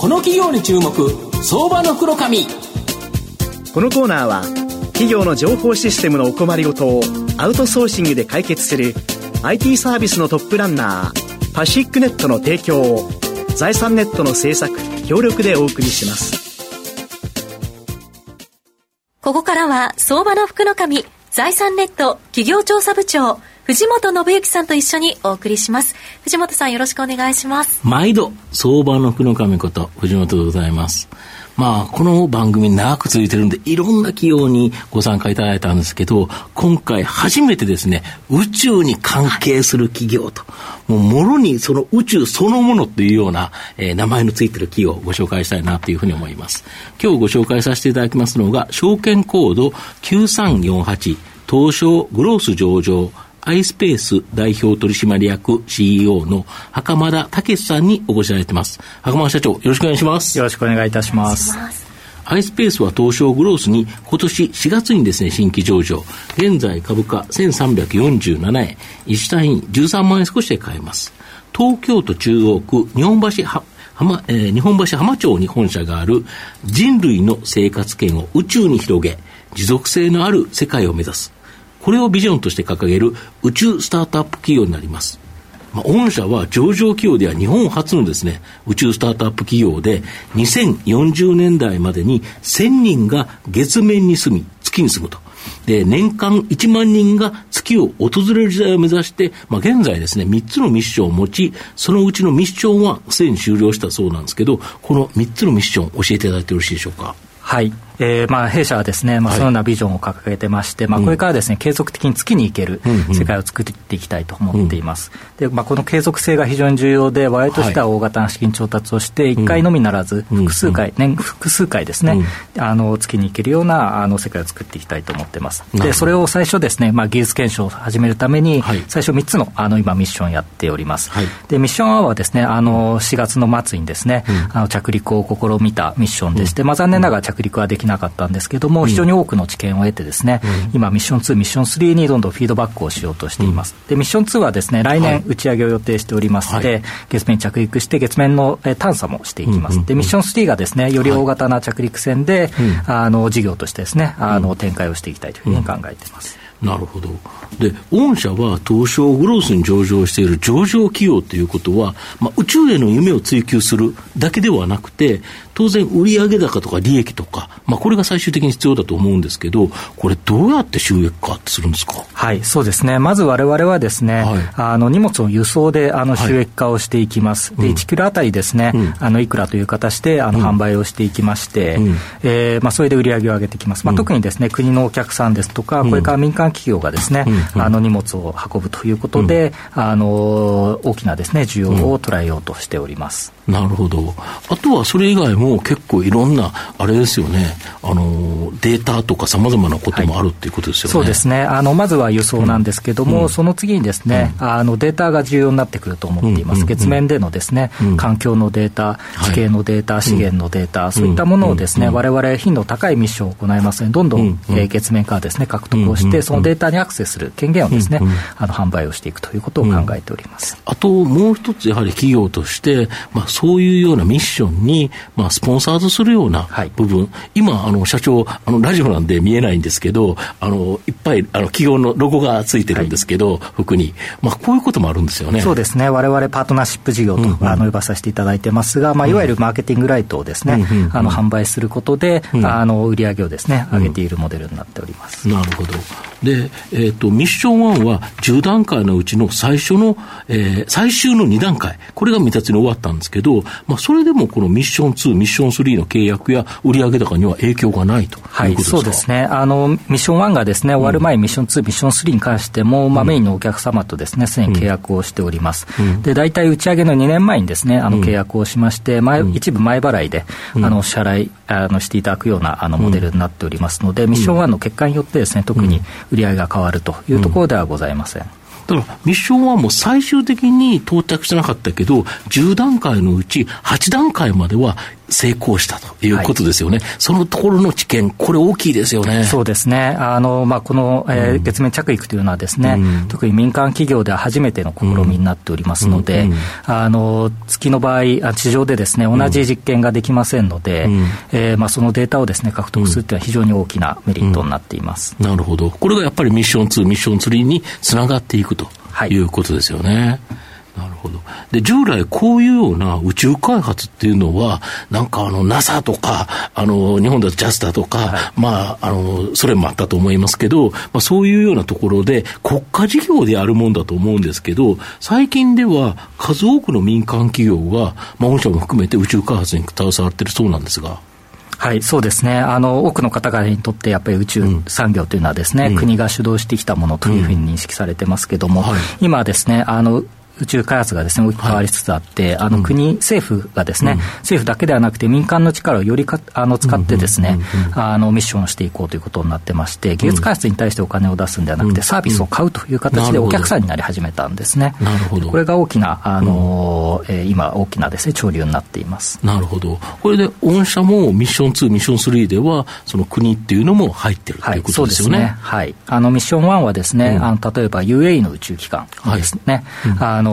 この企業に注目相場の袋紙このコーナーは企業の情報システムのお困りごとをアウトソーシングで解決する IT サービスのトップランナーパシックネットの提供を財産ネットの制作協力でお送りします。ここからは相場の福の神財産ネット企業調査部長藤本信之さんと一緒にお送りします。藤本さんよろしくお願いします。毎度、相場の福の神こと、藤本でございます。まあ、この番組長く続いてるんで、いろんな企業にご参加いただいたんですけど、今回初めてですね、宇宙に関係する企業と、もうもろにその宇宙そのものというような、えー、名前のついてる企業をご紹介したいなというふうに思います。今日ご紹介させていただきますのが、証券コード9348、東証グロース上場、アイスペース代表取締役 CEO の袴田武さんにお越しいただいてます。袴田社長、よろしくお願いします。よろしくお願いいたします。アイスペースは東証グロースに今年4月にですね、新規上場。現在株価1347円、1単位13万円少しで買えます。東京都中央区日本橋は浜、えー、日本橋浜町に本社がある人類の生活圏を宇宙に広げ、持続性のある世界を目指す。これをビジョンとして掲げる宇宙スタートアップ企業になります。まあ、御社は上場企業では日本初のですね、宇宙スタートアップ企業で、2040年代までに1000人が月面に住み、月に住むと。で、年間1万人が月を訪れる時代を目指して、まあ、現在ですね、3つのミッションを持ち、そのうちのミッションはすでに終了したそうなんですけど、この3つのミッション教えていただいてよろしいでしょうか？はい。えーまあ、弊社はですね、まあ、そのようなビジョンを掲げてまして、まあ、これからですね、継続的に月に行ける世界を作っていきたいと思っています。で、まあ、この継続性が非常に重要で、我々としては大型な資金調達をして、1回のみならず、複数回、年、複数回ですね、あの、月に行けるような、あの、世界を作っていきたいと思ってます。で、それを最初ですね、まあ、技術検証を始めるために、最初3つの、あの、今、ミッションをやっております。で、ミッション1はですね、あの、4月の末にですね、あの、着陸を試みたミッションでして、まあ、残念ながら着陸はできなかったんですけども、非常に多くの知見を得てですね、うん、今、ミッション2、ミッション3にどんどんフィードバックをしようとしています。で、ミッション2はですね、来年打ち上げを予定しておりますので、はい、月面に着陸して月面の探査もしていきます。で、ミッション3がですね、より大型な着陸船で、はい、あの、事業としてですね、あの、展開をしていきたいというふうに考えています。なるほど。で、御社は東証グロースに上場している上場企業ということは、まあ、宇宙への夢を追求するだけではなくて、当然、売上高とか利益とか、まあ、これが最終的に必要だと思うんですけど、これ、どうやって収益化するんですか？はい、そうですね、まずわれわれはですね、はい、あの荷物を輸送であの収益化をしていきます、はい、で1キロあたりですね、うん、あのいくらという形であの販売をしていきまして、うん、えー、まあ、それで売り上げを上げていきます、まあ、特にですね国のお客さんですとか、これから民間企業がですね、あの荷物を運ぶということで、あの大きなですね需要を捉えようとしております。なるほど。あとはそれ以外も結構いろんな、あれですよね、あの、データとかさまざまなこともあるっていうことですよね。そうですね。あの、まずは輸送なんですけども、うん、その次にですね、うん、あの、データが重要になってくると思っています。月面でのですね、環境のデータ、地形のデータ、資源のデータ、そういったものをですね、我々頻度高いミッションを行いますので、どんどん、え月面からですね、獲得をして、そのデータにアクセスする権限をですね、あの、販売をしていくということを考えております。あと、もう一つ、やはり企業として、まあ、そういうようなミッションに、まあ、スポンサードするような部分、はい、今、あの社長あの、ラジオなんで見えないんですけど、あのいっぱいあの企業のロゴがついてるんですけど、はい、服に、まあ、こういうこともあるんですよね。そうですね、われわれパートナーシップ事業と、うんうん、あの呼ばさせていただいてますが、まあ、いわゆるマーケティングライトをですね、うんうん、あの販売することで、うん、あの売り上げをですね上げているモデルになっております。なるほどで、えーと、ミッション1は10段階のうちの最初の、えー、最終の2段階、これが未達に終わったんですけど、まあ、それでもこのミッション2、ミッション3の契約や売上高には影響がないということですか、はい、そうですね。あの、ミッション1がですね終わる前、ミッション2、ミッション3に関しても、まあ、メインのお客様とですねすでに契約をしております。うん、で大体打ち上げの2年前にですねあの契約をしまして、前一部前払いで、あの支払いあのしていただくようなあのモデルになっておりますので、ミッション1の結果によってですね特に売り上げが変わるというところではございません。だからミッション1も最終的に到着してなかったけど、10段階のうち8段階までは成功したということですよね、はい、そのところの知見、これ、大きいですよね。そうですね、あのまあ、この、えー、月面着陸というのはですね、うん、特に民間企業では初めての試みになっておりますので、うん。うん、あの月の場合、地上でですね同じ実験ができませんので、うん、えー、まあ、そのデータをですね獲得するというのは非常に大きなメリットになっています、なるほど、これがやっぱりミッション2、ミッション3につながっていくとい。うことですよね。はいなるほど。で、従来こういうような宇宙開発っていうのは、なんかあの NASA とか、あの、日本だとジャスタとか、はい、まあ、あの、それもあったと思いますけど、まあそういうようなところで国家事業でやるもんだと思うんですけど、最近では数多くの民間企業が、まあ御社も含めて宇宙開発に携わってるそうなんですが。はい、そうですね。あの、多くの方々にとって、やっぱり宇宙産業というのはですね、うん、国が主導してきたものというふうに認識されてますけども、うんはい、今ですね、あの、宇宙開発がですね、大きく変わりつつあって、はい、あの国、うん、政府がですね、うん、政府だけではなくて民間の力をよりかあの使ってですね、あのミッションをしていこうということになってまして、技術開発に対してお金を出すんではなくて、サービスを買うという形でお客さんになり始めたんですね。なるほど。これが大きな、あの、うん、えー、今大きなですね、潮流になっています。なるほど。これで御社もミッション2、ミッション3では、その国っていうのも入ってるということですよね。はい、ね。はい。あの、ミッション1はですね、あの例えば UAE の宇宙機関ですね、はい、あの、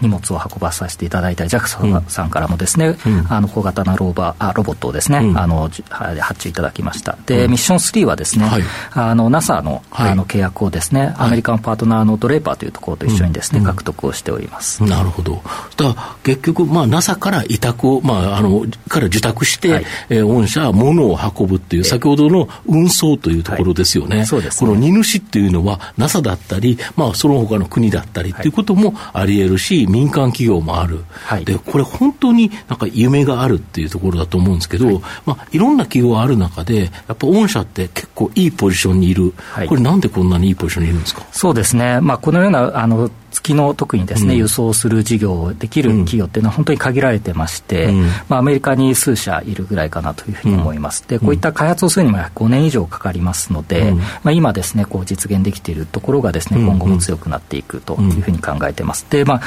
荷物物を運ばさせていただいたり、JAXA さんからもですね、うん、あの小型なローバーあロボットをですね、うん、あの発注いただきました。で、ミッション3はですね、はい、あの NASA の,、あの契約をですね、アメリカンパートナーのドレーパーというところと一緒にですね、獲得をしております。なるほど。だ結局、まあ、NASA から委託を、まあ、あのから受託して、はい、えー、御社は物を運ぶっていう、先ほどの運送というところですよね。はい、そうです、ね、この荷主っていうのは NASA だったり、まあ、その他の国だったりっていうこともあり得るし、民間企業もある、はい、でこれ、本当になんか夢があるっていうところだと思うんですけど、はい。まあ、いろんな企業がある中で、やっぱ御社って結構いいポジションにいる、はい、これ、なんでこんなにいいポジションにいるんですか？そうですね、まあ、このようなあの月の特にですね、うん、輸送する事業をできる企業っていうのは本当に限られてまして、うん、まあ、アメリカに数社いるぐらいかなというふうに思います。で、こういった開発をするにも5年以上かかりますので、まあ、今ですね、こう実現できているところがですね、今後も強くなっていくというふうに考えてます。で、ま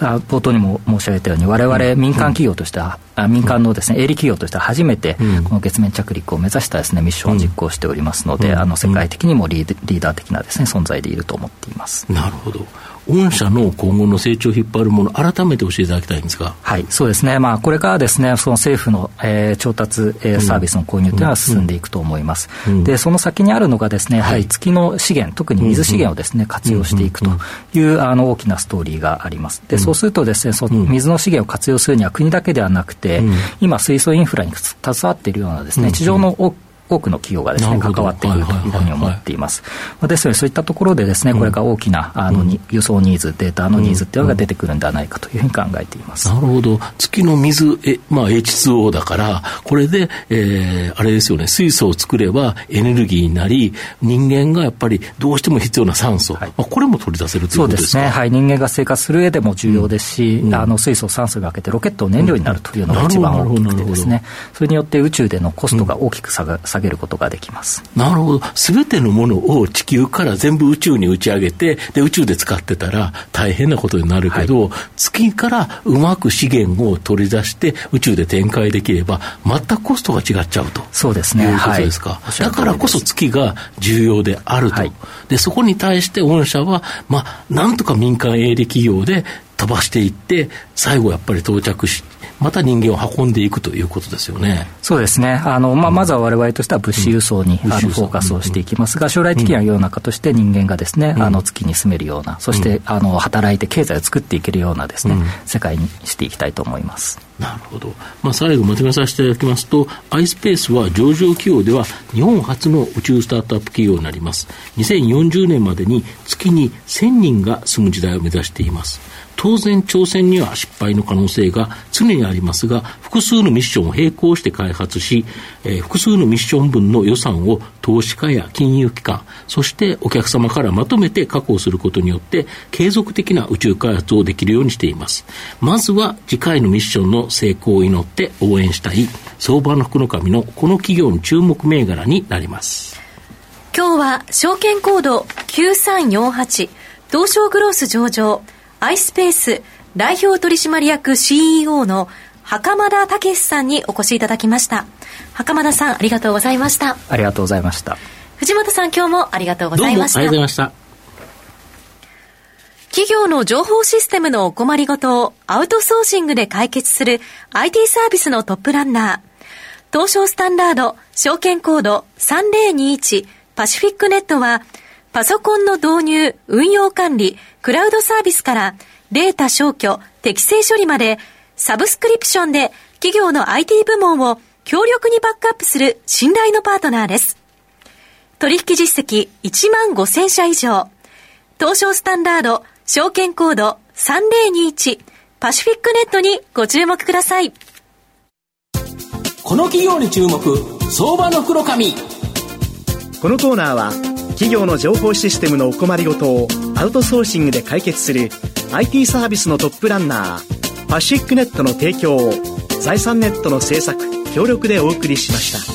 あ、冒頭にも申し上げたように、我々民間企業としては、民間のですね営利企業としては初めてこの月面着陸を目指したですねミッションを実行しておりますので、あの世界的にもリーダー的なですね存在でいると思っています。なるほど。御社の今後の成長を引っ張るもの、改めて教えていただきたいんですが。はい、そうですね。まあ、これからですね、その政府の、えー、調達、えー、サービスの購入というのは進んでいくと思います。うん、で、その先にあるのがですね、やはり月の資源、特に水資源をですね、活用していくという、あの、大きなストーリーがあります。で、そうするとですね、その水の資源を活用するには国だけではなくて、今、水素インフラに携わっているようなですね、地上の多くの企業がですね、関わってくるというふうに思っています。ですので、そういったところでですね、これから大きなあの、輸送ニーズ、データのニーズっていうのが出てくるんではないかというふうに考えています。なるほど。月の水、えまあ、H2O だから、これで、えー、あれですよね、水素を作ればエネルギーになり、人間がやっぱりどうしても必要な酸素、はい、まあ、これも取り出せるということですか？そうですね。はい。人間が生活する上でも重要ですし、うん、あの水素、酸素がけてロケットを燃料になるというのが一番大きくてですね、それによって宇宙でのコストが大きく下げることができます。なるほど、すべてのものを地球から全部宇宙に打ち上げて、で宇宙で使ってたら大変なことになるけど、はい、月からうまく資源を取り出して、宇宙で展開できれば、全くコストが違っちゃうと。そうですね、いうことですか、はい、だからこそ月が重要であると、はい、でそこに対して御社は、まあ、なんとか民間営利企業で飛ばしていって、最後やっぱり到着しまた人間を運んでいくということですよね。そうですね。あの、まあ、まずは我々としては物資輸送に、うん、あのフォーカスをしていきますが、将来的には世の中として人間がですね、うん、あの月に住めるような、そして、あの働いて経済を作っていけるようなですね、世界にしていきたいと思います。なるほど。まあ、最後まとめさせていただきますと、iSpace は上場企業では日本初の宇宙スタートアップ企業になります。2040年までに月に1000人が住む時代を目指しています。当然挑戦には失敗の可能性が常にありますが、複数のミッションを並行して開発し、えー、複数のミッション分の予算を投資家や金融機関、そしてお客様からまとめて確保することによって、継続的な宇宙開発をできるようにしています。まずは次回のミッションの成功を祈って応援したい、相場の福の神のこの企業の注目銘柄になります。今日は証券コード9348東証グロース上場アイスペース代表取締役 CEO の袴田武さんにお越しいただきました。袴田さんありがとうございました。ありがとうございました。藤本さん今日もありがとうございました。どうもありがとうございました。企業の情報システムのお困りごとをアウトソーシングで解決する IT サービスのトップランナー。東証スタンダード証券コード3021パシフィックネットはパソコンの導入、運用管理、クラウドサービスからデータ消去、適正処理までサブスクリプションで企業の IT 部門を強力にバックアップする信頼のパートナーです。取引実績1万5000社以上。東証スタンダード証券コード3021パシフィックネットにご注目ください。この企業に注目相場の黒髪このコーナーは企業の情報システムのお困りごとをアウトソーシングで解決する IT サービスのトップランナーパシックネットの提供を財産ネットの制作協力でお送りしました。